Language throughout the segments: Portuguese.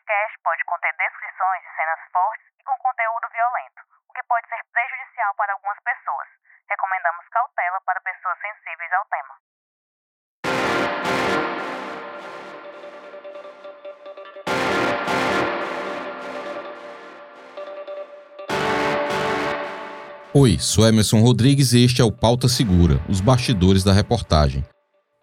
podcast pode conter descrições de cenas fortes e com conteúdo violento, o que pode ser prejudicial para algumas pessoas. Recomendamos cautela para pessoas sensíveis ao tema. Oi, sou Emerson Rodrigues e este é o Pauta Segura, os bastidores da reportagem.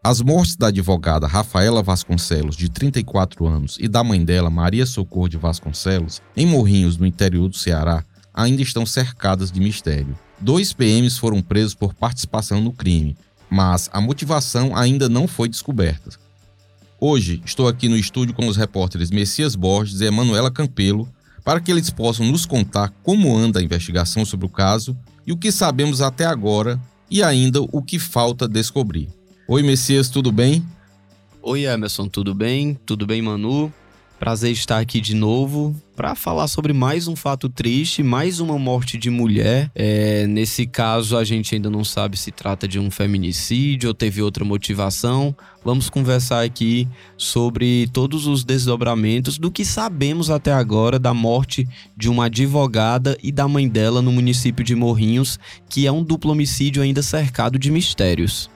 As mortes da advogada Rafaela Vasconcelos, de 34 anos, e da mãe dela, Maria Socorro de Vasconcelos, em Morrinhos, no interior do Ceará, ainda estão cercadas de mistério. Dois PMs foram presos por participação no crime, mas a motivação ainda não foi descoberta. Hoje estou aqui no estúdio com os repórteres Messias Borges e Emanuela Campelo para que eles possam nos contar como anda a investigação sobre o caso e o que sabemos até agora e ainda o que falta descobrir. Oi, Messias, tudo bem? Oi, Emerson, tudo bem? Tudo bem, Manu? Prazer estar aqui de novo para falar sobre mais um fato triste, mais uma morte de mulher. É, nesse caso, a gente ainda não sabe se trata de um feminicídio ou teve outra motivação. Vamos conversar aqui sobre todos os desdobramentos do que sabemos até agora da morte de uma advogada e da mãe dela no município de Morrinhos, que é um duplo homicídio ainda cercado de mistérios.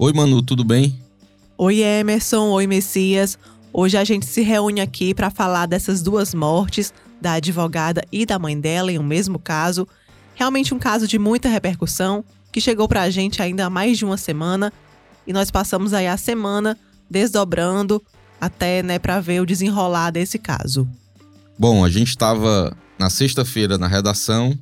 Oi, Manu, tudo bem? Oi, Emerson. Oi, Messias. Hoje a gente se reúne aqui para falar dessas duas mortes, da advogada e da mãe dela, em um mesmo caso. Realmente um caso de muita repercussão, que chegou para a gente ainda há mais de uma semana. E nós passamos aí a semana desdobrando até né, para ver o desenrolar desse caso. Bom, a gente estava na sexta-feira na redação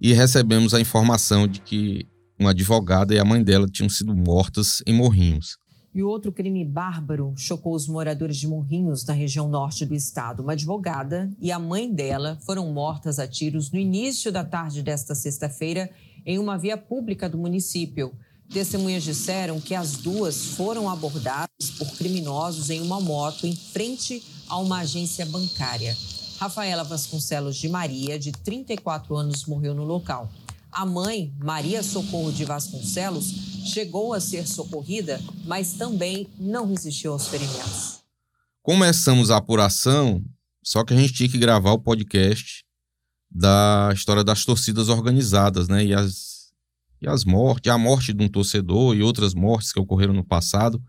e recebemos a informação de que uma advogada e a mãe dela tinham sido mortas em Morrinhos. E outro crime bárbaro chocou os moradores de Morrinhos, na região norte do estado. Uma advogada e a mãe dela foram mortas a tiros no início da tarde desta sexta-feira em uma via pública do município. Testemunhas disseram que as duas foram abordadas por criminosos em uma moto em frente a uma agência bancária. Rafaela Vasconcelos de Maria, de 34 anos, morreu no local. A mãe, Maria Socorro de Vasconcelos, chegou a ser socorrida, mas também não resistiu aos ferimentos. Começamos a apuração, só que a gente tinha que gravar o podcast da história das torcidas organizadas, né? E as, e as mortes, a morte de um torcedor e outras mortes que ocorreram no passado.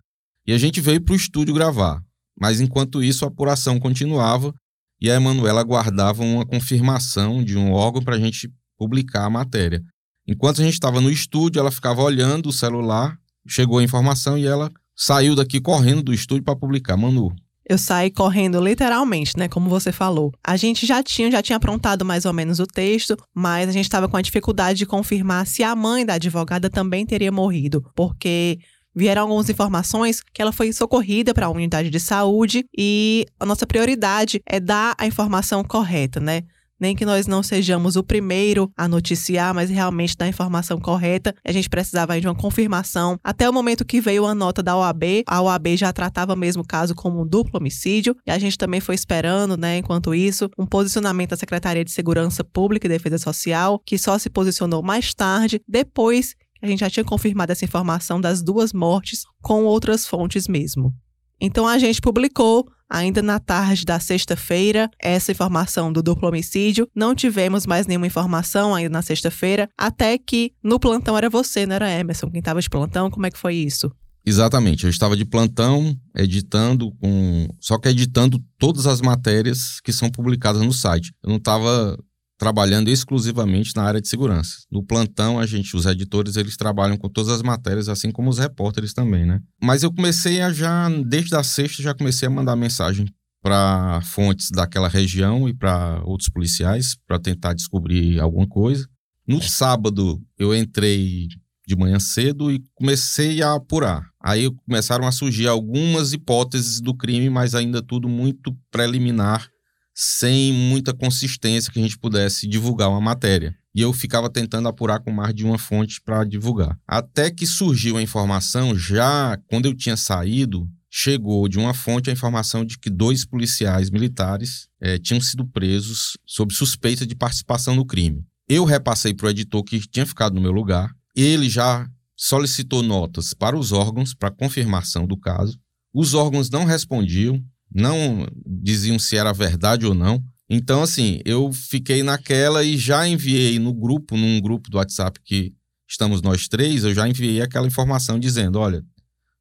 E a gente veio para o estúdio gravar. Mas enquanto isso, a apuração continuava e a Emanuela aguardava uma confirmação de um órgão para a gente publicar a matéria. Enquanto a gente estava no estúdio, ela ficava olhando o celular, chegou a informação e ela saiu daqui correndo do estúdio para publicar. Manu. Eu saí correndo literalmente, né, como você falou. A gente já tinha, já tinha aprontado mais ou menos o texto, mas a gente estava com a dificuldade de confirmar se a mãe da advogada também teria morrido, porque vieram algumas informações que ela foi socorrida para a unidade de saúde e a nossa prioridade é dar a informação correta, né? Nem que nós não sejamos o primeiro a noticiar, mas realmente dar a informação correta. A gente precisava de uma confirmação. Até o momento que veio a nota da OAB, a OAB já tratava mesmo o caso como um duplo homicídio, e a gente também foi esperando, né, enquanto isso, um posicionamento da Secretaria de Segurança Pública e Defesa Social, que só se posicionou mais tarde, depois a gente já tinha confirmado essa informação das duas mortes com outras fontes mesmo. Então a gente publicou ainda na tarde da sexta-feira essa informação do duplo homicídio. Não tivemos mais nenhuma informação ainda na sexta-feira, até que no plantão era você, não era Emerson, quem estava de plantão. Como é que foi isso? Exatamente, eu estava de plantão, editando, com... só que editando todas as matérias que são publicadas no site. Eu não estava trabalhando exclusivamente na área de segurança. No plantão, a gente, os editores, eles trabalham com todas as matérias, assim como os repórteres também, né? Mas eu comecei a já, desde a sexta, já comecei a mandar mensagem para fontes daquela região e para outros policiais para tentar descobrir alguma coisa. No sábado, eu entrei de manhã cedo e comecei a apurar. Aí começaram a surgir algumas hipóteses do crime, mas ainda tudo muito preliminar sem muita consistência que a gente pudesse divulgar uma matéria. E eu ficava tentando apurar com mais de uma fonte para divulgar. Até que surgiu a informação, já quando eu tinha saído, chegou de uma fonte a informação de que dois policiais militares é, tinham sido presos sob suspeita de participação no crime. Eu repassei para o editor que tinha ficado no meu lugar. Ele já solicitou notas para os órgãos para confirmação do caso. Os órgãos não respondiam, não diziam se era verdade ou não. Então, assim, eu fiquei naquela e já enviei no grupo, num grupo do WhatsApp que estamos nós três, eu já enviei aquela informação dizendo: olha,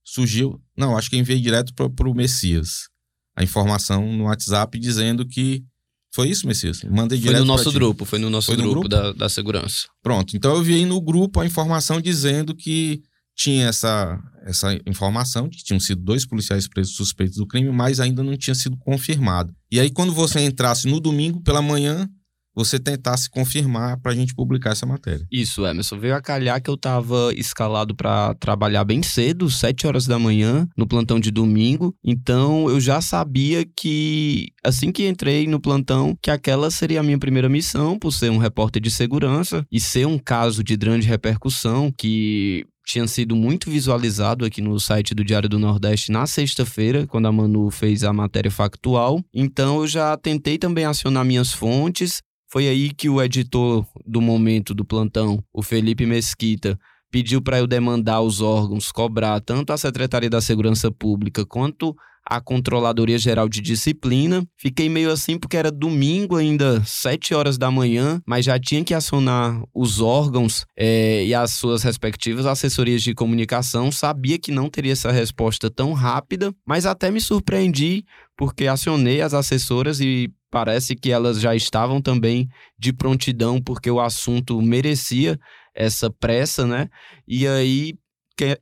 surgiu. Não, acho que enviei direto para o Messias. A informação no WhatsApp dizendo que. Foi isso, Messias? Mandei direto. Foi no nosso grupo, foi no nosso foi grupo, no grupo? Da, da segurança. Pronto. Então eu enviei no grupo a informação dizendo que tinha essa, essa informação de que tinham sido dois policiais presos suspeitos do crime, mas ainda não tinha sido confirmado. E aí, quando você entrasse no domingo pela manhã, você tentasse confirmar para a gente publicar essa matéria. Isso, Emerson. Veio a calhar que eu estava escalado para trabalhar bem cedo, 7 horas da manhã, no plantão de domingo. Então eu já sabia que, assim que entrei no plantão, que aquela seria a minha primeira missão, por ser um repórter de segurança e ser um caso de grande repercussão que tinha sido muito visualizado aqui no site do Diário do Nordeste na sexta-feira, quando a Manu fez a matéria factual. Então eu já tentei também acionar minhas fontes. Foi aí que o editor do momento do plantão, o Felipe Mesquita, pediu para eu demandar os órgãos cobrar tanto a Secretaria da Segurança Pública quanto a Controladoria Geral de Disciplina. Fiquei meio assim porque era domingo ainda, 7 horas da manhã, mas já tinha que acionar os órgãos é, e as suas respectivas assessorias de comunicação. Sabia que não teria essa resposta tão rápida, mas até me surpreendi porque acionei as assessoras e parece que elas já estavam também de prontidão porque o assunto merecia essa pressa, né? E aí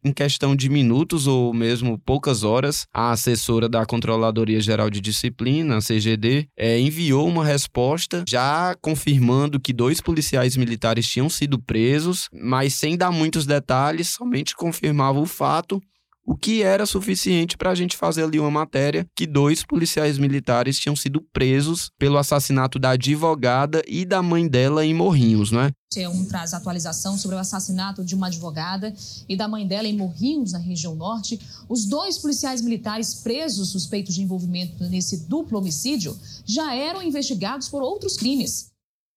em questão de minutos ou mesmo poucas horas, a assessora da Controladoria Geral de Disciplina, a CGD, é, enviou uma resposta já confirmando que dois policiais militares tinham sido presos, mas sem dar muitos detalhes, somente confirmava o fato o que era suficiente para a gente fazer ali uma matéria que dois policiais militares tinham sido presos pelo assassinato da advogada e da mãe dela em Morrinhos, não é? Um traz atualização sobre o assassinato de uma advogada e da mãe dela em Morrinhos, na região norte. Os dois policiais militares presos suspeitos de envolvimento nesse duplo homicídio já eram investigados por outros crimes.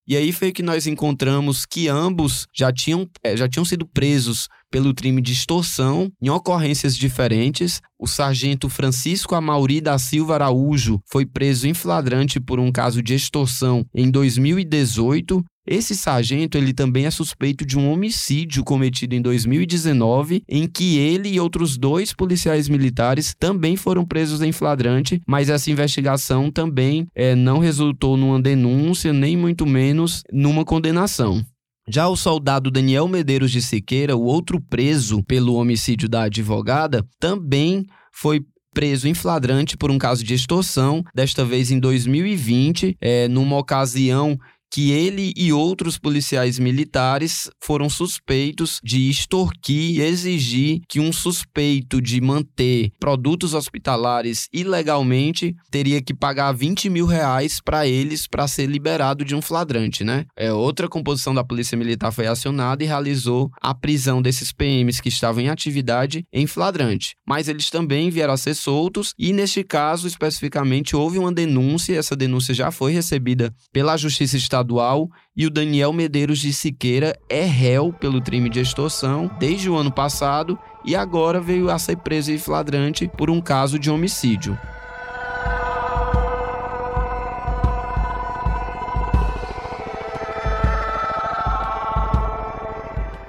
E aí foi que nós encontramos que ambos já tinham, é, já tinham sido presos pelo crime de extorsão em ocorrências diferentes. O sargento Francisco Amauri da Silva Araújo foi preso em flagrante por um caso de extorsão em 2018 esse sargento ele também é suspeito de um homicídio cometido em 2019, em que ele e outros dois policiais militares também foram presos em flagrante, mas essa investigação também é, não resultou numa denúncia, nem muito menos numa condenação. Já o soldado Daniel Medeiros de Siqueira, o outro preso pelo homicídio da advogada, também foi preso em flagrante por um caso de extorsão, desta vez em 2020, é, numa ocasião que ele e outros policiais militares foram suspeitos de extorquir e exigir que um suspeito de manter produtos hospitalares ilegalmente teria que pagar 20 mil reais para eles para ser liberado de um flagrante, né? É, outra composição da Polícia Militar foi acionada e realizou a prisão desses PMs que estavam em atividade em flagrante. Mas eles também vieram a ser soltos e, neste caso, especificamente, houve uma denúncia, essa denúncia já foi recebida pela Justiça Estadual estadual e o Daniel Medeiros de Siqueira é réu pelo crime de extorsão desde o ano passado e agora veio a ser preso em flagrante por um caso de homicídio.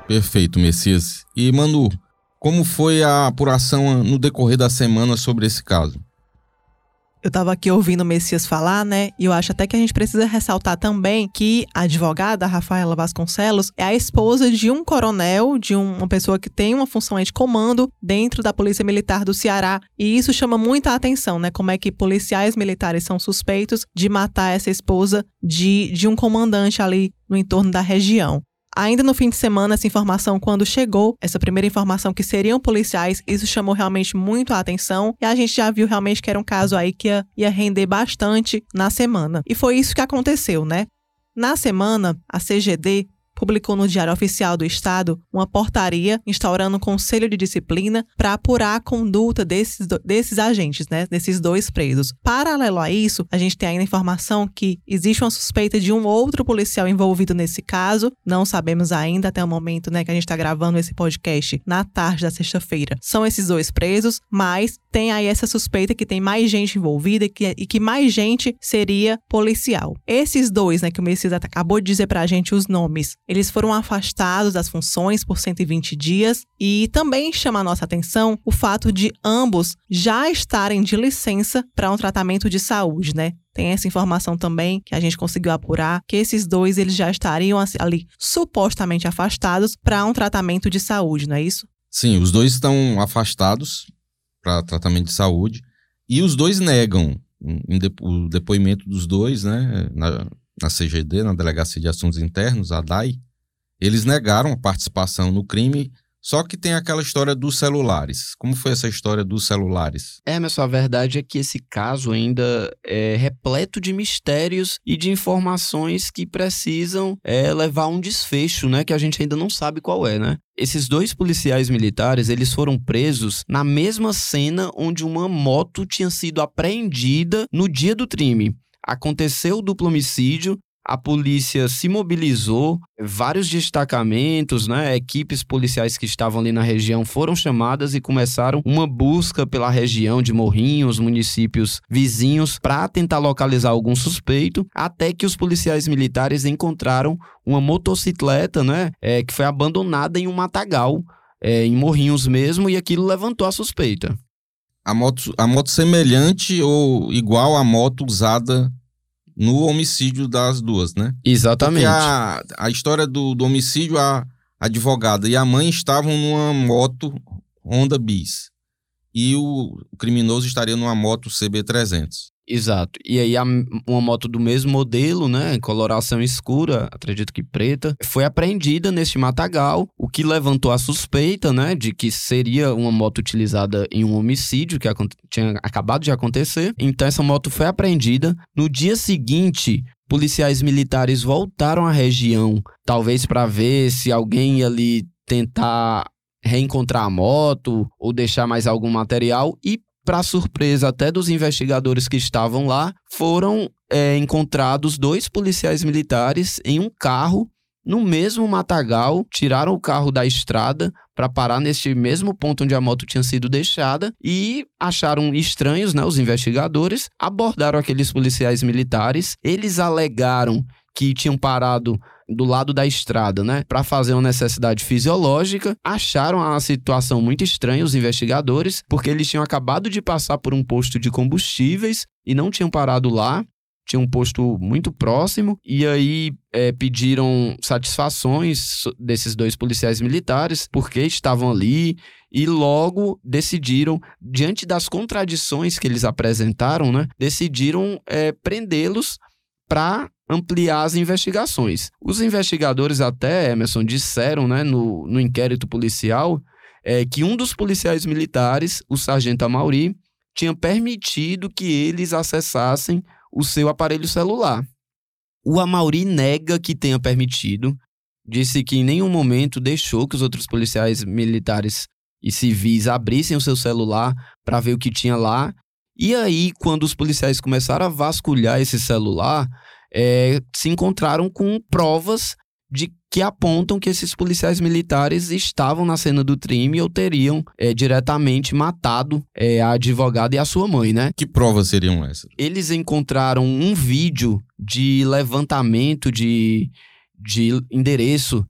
Perfeito, Messias. E Manu, como foi a apuração no decorrer da semana sobre esse caso? Eu estava aqui ouvindo o Messias falar, né? E eu acho até que a gente precisa ressaltar também que a advogada, Rafaela Vasconcelos, é a esposa de um coronel, de uma pessoa que tem uma função de comando dentro da Polícia Militar do Ceará. E isso chama muita atenção, né? Como é que policiais militares são suspeitos de matar essa esposa de, de um comandante ali no entorno da região. Ainda no fim de semana, essa informação, quando chegou, essa primeira informação que seriam policiais, isso chamou realmente muito a atenção. E a gente já viu realmente que era um caso aí que ia, ia render bastante na semana. E foi isso que aconteceu, né? Na semana, a CGD publicou no Diário Oficial do Estado uma portaria instaurando um conselho de disciplina para apurar a conduta desses, desses agentes, né, desses dois presos. Paralelo a isso, a gente tem ainda informação que existe uma suspeita de um outro policial envolvido nesse caso. Não sabemos ainda até o momento, né, que a gente está gravando esse podcast na tarde da sexta-feira. São esses dois presos, mas tem aí essa suspeita que tem mais gente envolvida e que, e que mais gente seria policial. Esses dois, né, que o Messias acabou de dizer pra gente os nomes, eles foram afastados das funções por 120 dias e também chama a nossa atenção o fato de ambos já estarem de licença para um tratamento de saúde, né? Tem essa informação também que a gente conseguiu apurar que esses dois eles já estariam ali supostamente afastados para um tratamento de saúde, não é isso? Sim, os dois estão afastados para tratamento de saúde e os dois negam o depoimento dos dois, né, na, na CGD, na Delegacia de Assuntos Internos, a DAI, eles negaram a participação no crime, só que tem aquela história dos celulares. Como foi essa história dos celulares? É, mas a verdade é que esse caso ainda é repleto de mistérios e de informações que precisam é, levar a um desfecho, né? Que a gente ainda não sabe qual é, né? Esses dois policiais militares, eles foram presos na mesma cena onde uma moto tinha sido apreendida no dia do crime aconteceu o duplo homicídio, a polícia se mobilizou, vários destacamentos, né, equipes policiais que estavam ali na região foram chamadas e começaram uma busca pela região de Morrinhos, municípios vizinhos, para tentar localizar algum suspeito, até que os policiais militares encontraram uma motocicleta, né, é, que foi abandonada em um matagal, é, em Morrinhos mesmo, e aquilo levantou a suspeita a moto, a moto semelhante ou igual à moto usada no homicídio das duas, né? Exatamente. Porque a, a história do, do homicídio, a advogada e a mãe estavam numa moto Honda Bis. E o, o criminoso estaria numa moto CB300. Exato. E aí uma moto do mesmo modelo, né, coloração escura, acredito que preta, foi apreendida neste matagal, o que levantou a suspeita, né, de que seria uma moto utilizada em um homicídio que tinha acabado de acontecer. Então essa moto foi apreendida. No dia seguinte, policiais militares voltaram à região, talvez para ver se alguém ali tentar reencontrar a moto ou deixar mais algum material e para surpresa até dos investigadores que estavam lá, foram é, encontrados dois policiais militares em um carro no mesmo matagal, tiraram o carro da estrada para parar neste mesmo ponto onde a moto tinha sido deixada e acharam estranhos, né, os investigadores, abordaram aqueles policiais militares, eles alegaram que tinham parado do lado da estrada, né, para fazer uma necessidade fisiológica, acharam a situação muito estranha os investigadores, porque eles tinham acabado de passar por um posto de combustíveis e não tinham parado lá. Tinha um posto muito próximo, e aí é, pediram satisfações desses dois policiais militares, porque estavam ali, e logo decidiram, diante das contradições que eles apresentaram, né, decidiram é, prendê-los para ampliar as investigações. Os investigadores até, Emerson, disseram né, no, no inquérito policial é, que um dos policiais militares, o sargento Amauri, tinha permitido que eles acessassem o seu aparelho celular. O Amauri nega que tenha permitido, disse que em nenhum momento deixou que os outros policiais militares e civis abrissem o seu celular para ver o que tinha lá. E aí, quando os policiais começaram a vasculhar esse celular, é, se encontraram com provas de que apontam que esses policiais militares estavam na cena do crime ou teriam é, diretamente matado é, a advogada e a sua mãe, né? Que provas seriam essas? Eles encontraram um vídeo de levantamento de, de endereço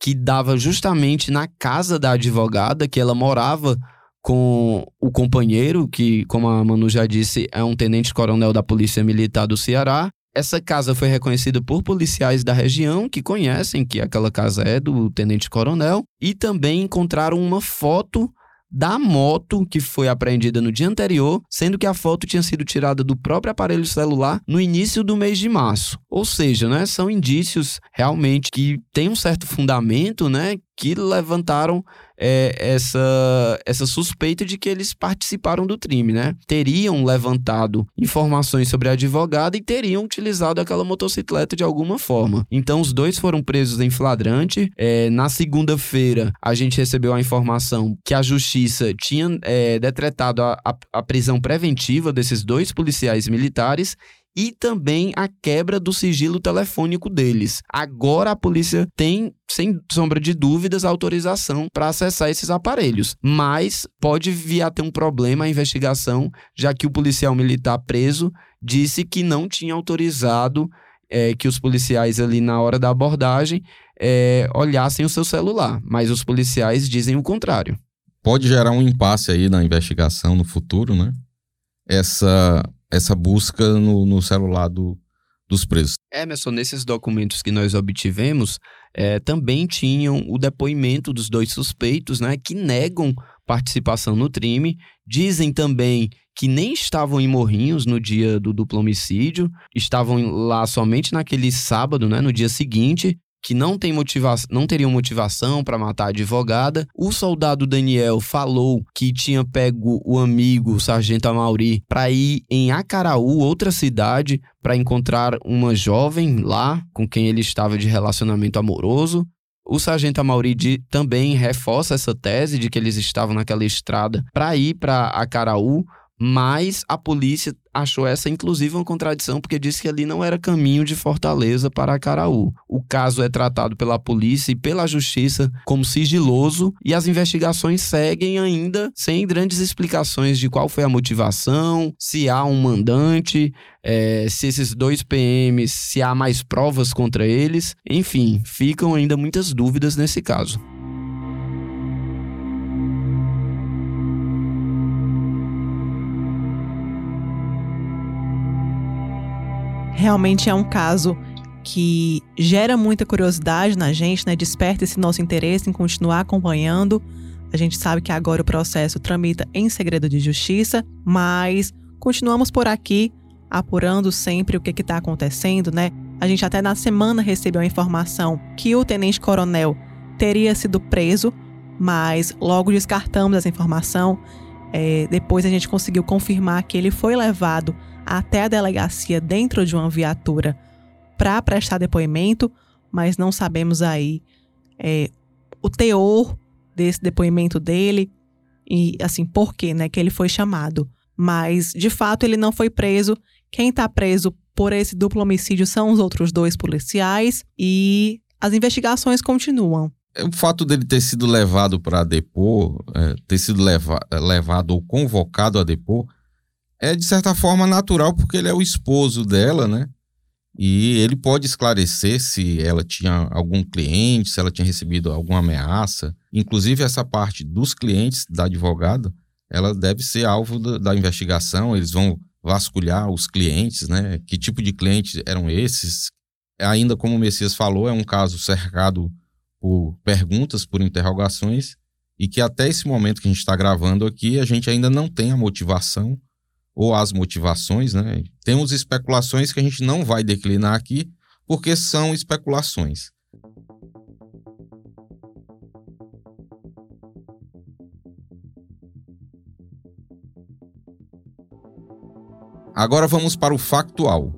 que dava justamente na casa da advogada, que ela morava com o companheiro, que, como a Manu já disse, é um tenente-coronel da Polícia Militar do Ceará, essa casa foi reconhecida por policiais da região que conhecem que aquela casa é do tenente-coronel e também encontraram uma foto da moto que foi apreendida no dia anterior, sendo que a foto tinha sido tirada do próprio aparelho celular no início do mês de março. Ou seja, né, são indícios realmente que têm um certo fundamento, né, que levantaram é, essa, essa suspeita de que eles participaram do crime, né? Teriam levantado informações sobre a advogada e teriam utilizado aquela motocicleta de alguma forma. Então, os dois foram presos em flagrante. É, na segunda-feira, a gente recebeu a informação que a justiça tinha é, decretado a, a, a prisão preventiva desses dois policiais militares e também a quebra do sigilo telefônico deles. Agora a polícia tem, sem sombra de dúvidas, autorização para acessar esses aparelhos, mas pode vir a ter um problema a investigação, já que o policial militar preso disse que não tinha autorizado é, que os policiais ali na hora da abordagem é, olhassem o seu celular, mas os policiais dizem o contrário. Pode gerar um impasse aí na investigação no futuro, né? Essa essa busca no, no celular do, dos presos. Emerson, nesses documentos que nós obtivemos, é, também tinham o depoimento dos dois suspeitos, né, que negam participação no crime. Dizem também que nem estavam em Morrinhos no dia do duplo homicídio, estavam lá somente naquele sábado, né, no dia seguinte, que não, tem motiva não teriam motivação para matar a advogada. O soldado Daniel falou que tinha pego o amigo, o sargento Amauri, para ir em Acaraú, outra cidade, para encontrar uma jovem lá com quem ele estava de relacionamento amoroso. O sargento Amauri também reforça essa tese de que eles estavam naquela estrada para ir para Acaraú, mas a polícia achou essa, inclusive, uma contradição, porque disse que ali não era caminho de Fortaleza para Acaraú. O caso é tratado pela polícia e pela justiça como sigiloso e as investigações seguem ainda sem grandes explicações de qual foi a motivação, se há um mandante, é, se esses dois PMs, se há mais provas contra eles. Enfim, ficam ainda muitas dúvidas nesse caso. Realmente é um caso que gera muita curiosidade na gente, né? Desperta esse nosso interesse em continuar acompanhando. A gente sabe que agora o processo tramita em segredo de justiça, mas continuamos por aqui apurando sempre o que está acontecendo, né? A gente até na semana recebeu a informação que o tenente-coronel teria sido preso, mas logo descartamos essa informação. É, depois a gente conseguiu confirmar que ele foi levado até a delegacia dentro de uma viatura para prestar depoimento, mas não sabemos aí é, o teor desse depoimento dele e assim por quê, né, que ele foi chamado. Mas de fato ele não foi preso. Quem está preso por esse duplo homicídio são os outros dois policiais e as investigações continuam. É, o fato dele ter sido levado para depor, é, ter sido leva, levado ou convocado a depor, é de certa forma natural porque ele é o esposo dela, né? E ele pode esclarecer se ela tinha algum cliente, se ela tinha recebido alguma ameaça. Inclusive, essa parte dos clientes da advogada, ela deve ser alvo da, da investigação. Eles vão vasculhar os clientes, né? Que tipo de clientes eram esses? Ainda como o Messias falou, é um caso cercado por perguntas, por interrogações, e que até esse momento que a gente está gravando aqui, a gente ainda não tem a motivação ou as motivações, né? Temos especulações que a gente não vai declinar aqui, porque são especulações. Agora vamos para o factual.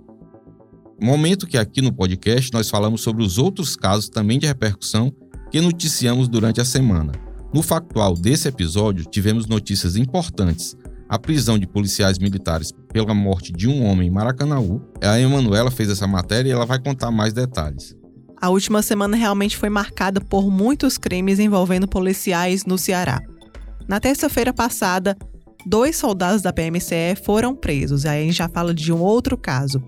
Momento que aqui no podcast nós falamos sobre os outros casos também de repercussão que noticiamos durante a semana. No factual desse episódio, tivemos notícias importantes a prisão de policiais militares pela morte de um homem em Maracanaú. A Emanuela fez essa matéria e ela vai contar mais detalhes. A última semana realmente foi marcada por muitos crimes envolvendo policiais no Ceará. Na terça-feira passada, dois soldados da PMCE foram presos. Aí a gente já fala de um outro caso.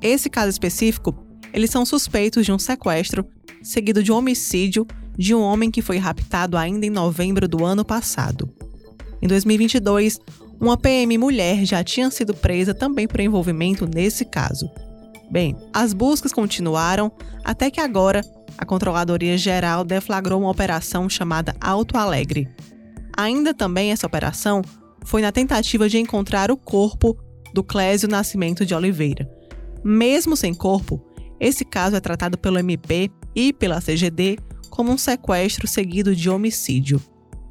Esse caso específico, eles são suspeitos de um sequestro seguido de um homicídio de um homem que foi raptado ainda em novembro do ano passado. Em 2022, uma PM mulher já tinha sido presa também por envolvimento nesse caso. Bem, as buscas continuaram até que agora a Controladoria Geral deflagrou uma operação chamada Alto Alegre. Ainda também essa operação foi na tentativa de encontrar o corpo do Clésio Nascimento de Oliveira. Mesmo sem corpo, esse caso é tratado pelo MP e pela CGD como um sequestro seguido de homicídio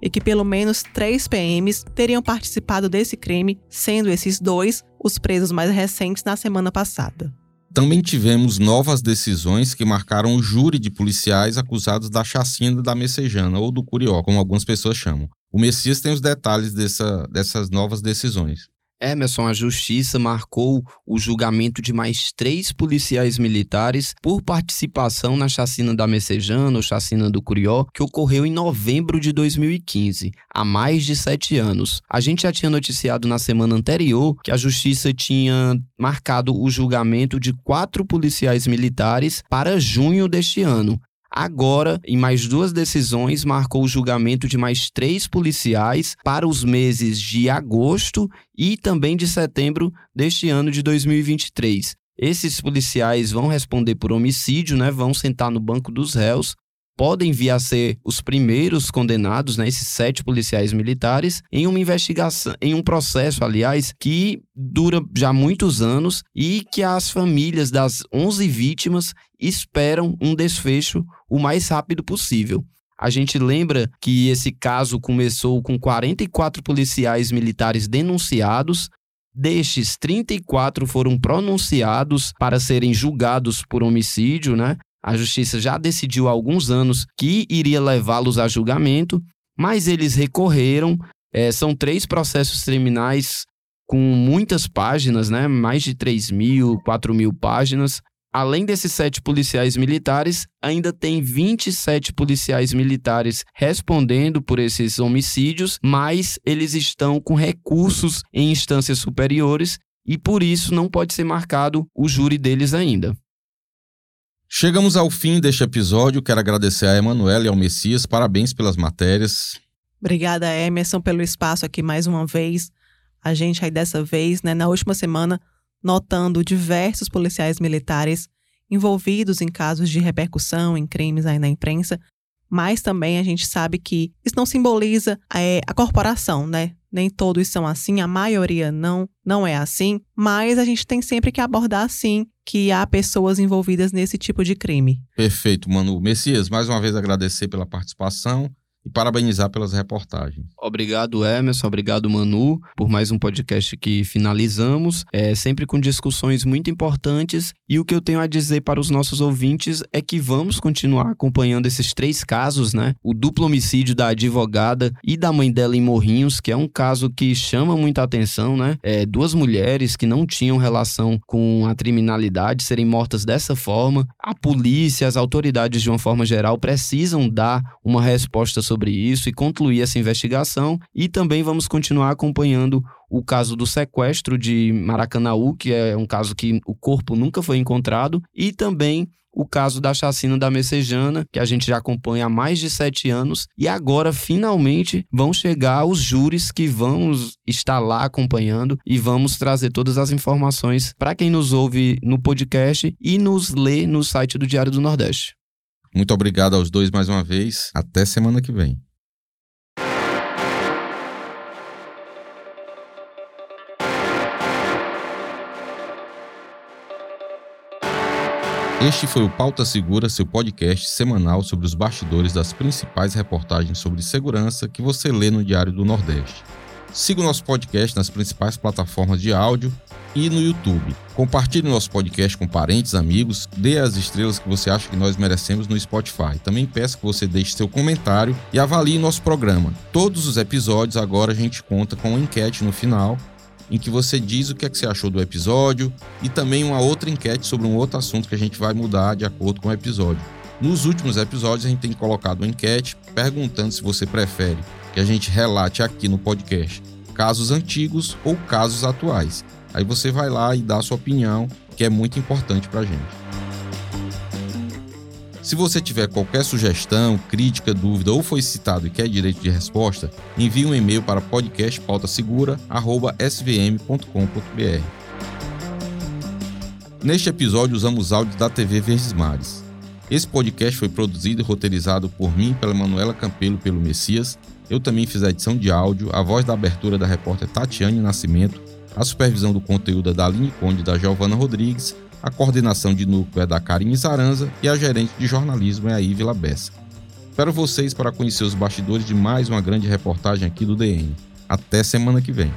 e que pelo menos três PMs teriam participado desse crime, sendo esses dois os presos mais recentes na semana passada. Também tivemos novas decisões que marcaram o júri de policiais acusados da chacina da Messejana, ou do Curió, como algumas pessoas chamam. O Messias tem os detalhes dessa, dessas novas decisões. Emerson, a justiça marcou o julgamento de mais três policiais militares por participação na chacina da Messejana, chacina do Curió, que ocorreu em novembro de 2015, há mais de sete anos. A gente já tinha noticiado na semana anterior que a justiça tinha marcado o julgamento de quatro policiais militares para junho deste ano. Agora, em mais duas decisões, marcou o julgamento de mais três policiais para os meses de agosto e também de setembro deste ano de 2023. Esses policiais vão responder por homicídio, né? Vão sentar no banco dos réus podem vir a ser os primeiros condenados, né, esses sete policiais militares, em uma investigação, em um processo, aliás, que dura já muitos anos e que as famílias das 11 vítimas esperam um desfecho o mais rápido possível. A gente lembra que esse caso começou com 44 policiais militares denunciados, Destes, 34 foram pronunciados para serem julgados por homicídio, né? A justiça já decidiu há alguns anos que iria levá-los a julgamento, mas eles recorreram. É, são três processos criminais com muitas páginas, né? mais de 3 mil, 4 mil páginas. Além desses sete policiais militares, ainda tem 27 policiais militares respondendo por esses homicídios, mas eles estão com recursos em instâncias superiores e por isso não pode ser marcado o júri deles ainda. Chegamos ao fim deste episódio. Quero agradecer a Emanuela e ao Messias. Parabéns pelas matérias. Obrigada, Emerson, pelo espaço aqui mais uma vez. A gente aí dessa vez, né, na última semana, notando diversos policiais militares envolvidos em casos de repercussão, em crimes aí na imprensa, mas também a gente sabe que isso não simboliza é, a corporação, né? Nem todos são assim, a maioria não, não é assim, mas a gente tem sempre que abordar assim que há pessoas envolvidas nesse tipo de crime. Perfeito, Manu. Messias, mais uma vez agradecer pela participação e parabenizar pelas reportagens. Obrigado, Emerson. Obrigado, Manu, por mais um podcast que finalizamos. É sempre com discussões muito importantes. E o que eu tenho a dizer para os nossos ouvintes é que vamos continuar acompanhando esses três casos, né? O duplo homicídio da advogada e da mãe dela em Morrinhos, que é um caso que chama muita atenção, né? É, duas mulheres que não tinham relação com a criminalidade serem mortas dessa forma. A polícia, as autoridades, de uma forma geral, precisam dar uma resposta sobre sobre isso e concluir essa investigação. E também vamos continuar acompanhando o caso do sequestro de Maracanaú, que é um caso que o corpo nunca foi encontrado, e também o caso da chacina da Messejana, que a gente já acompanha há mais de sete anos, e agora finalmente vão chegar os júris que vamos estar lá acompanhando e vamos trazer todas as informações para quem nos ouve no podcast e nos lê no site do Diário do Nordeste. Muito obrigado aos dois mais uma vez. Até semana que vem. Este foi o Pauta Segura, seu podcast semanal sobre os bastidores das principais reportagens sobre segurança que você lê no Diário do Nordeste. Siga o nosso podcast nas principais plataformas de áudio e no YouTube. Compartilhe nosso podcast com parentes, amigos, dê as estrelas que você acha que nós merecemos no Spotify. Também peço que você deixe seu comentário e avalie nosso programa. Todos os episódios agora a gente conta com uma enquete no final em que você diz o que, é que você achou do episódio e também uma outra enquete sobre um outro assunto que a gente vai mudar de acordo com o episódio. Nos últimos episódios a gente tem colocado uma enquete perguntando se você prefere que a gente relate aqui no podcast casos antigos ou casos atuais. Aí você vai lá e dá a sua opinião, que é muito importante para a gente. Se você tiver qualquer sugestão, crítica, dúvida ou foi citado e quer direito de resposta, envie um e-mail para podcastpautasegura.svm.com.br. Neste episódio usamos áudios da TV Verdes Mares. Esse podcast foi produzido e roteirizado por mim, pela Manuela Campelo pelo Messias. Eu também fiz a edição de áudio, a voz da abertura da repórter Tatiane Nascimento a supervisão do conteúdo é da Aline Conde e da Giovana Rodrigues, a coordenação de núcleo é da Karine Zaranza e a gerente de jornalismo é a Ivila Bessa. Espero vocês para conhecer os bastidores de mais uma grande reportagem aqui do DN. Até semana que vem.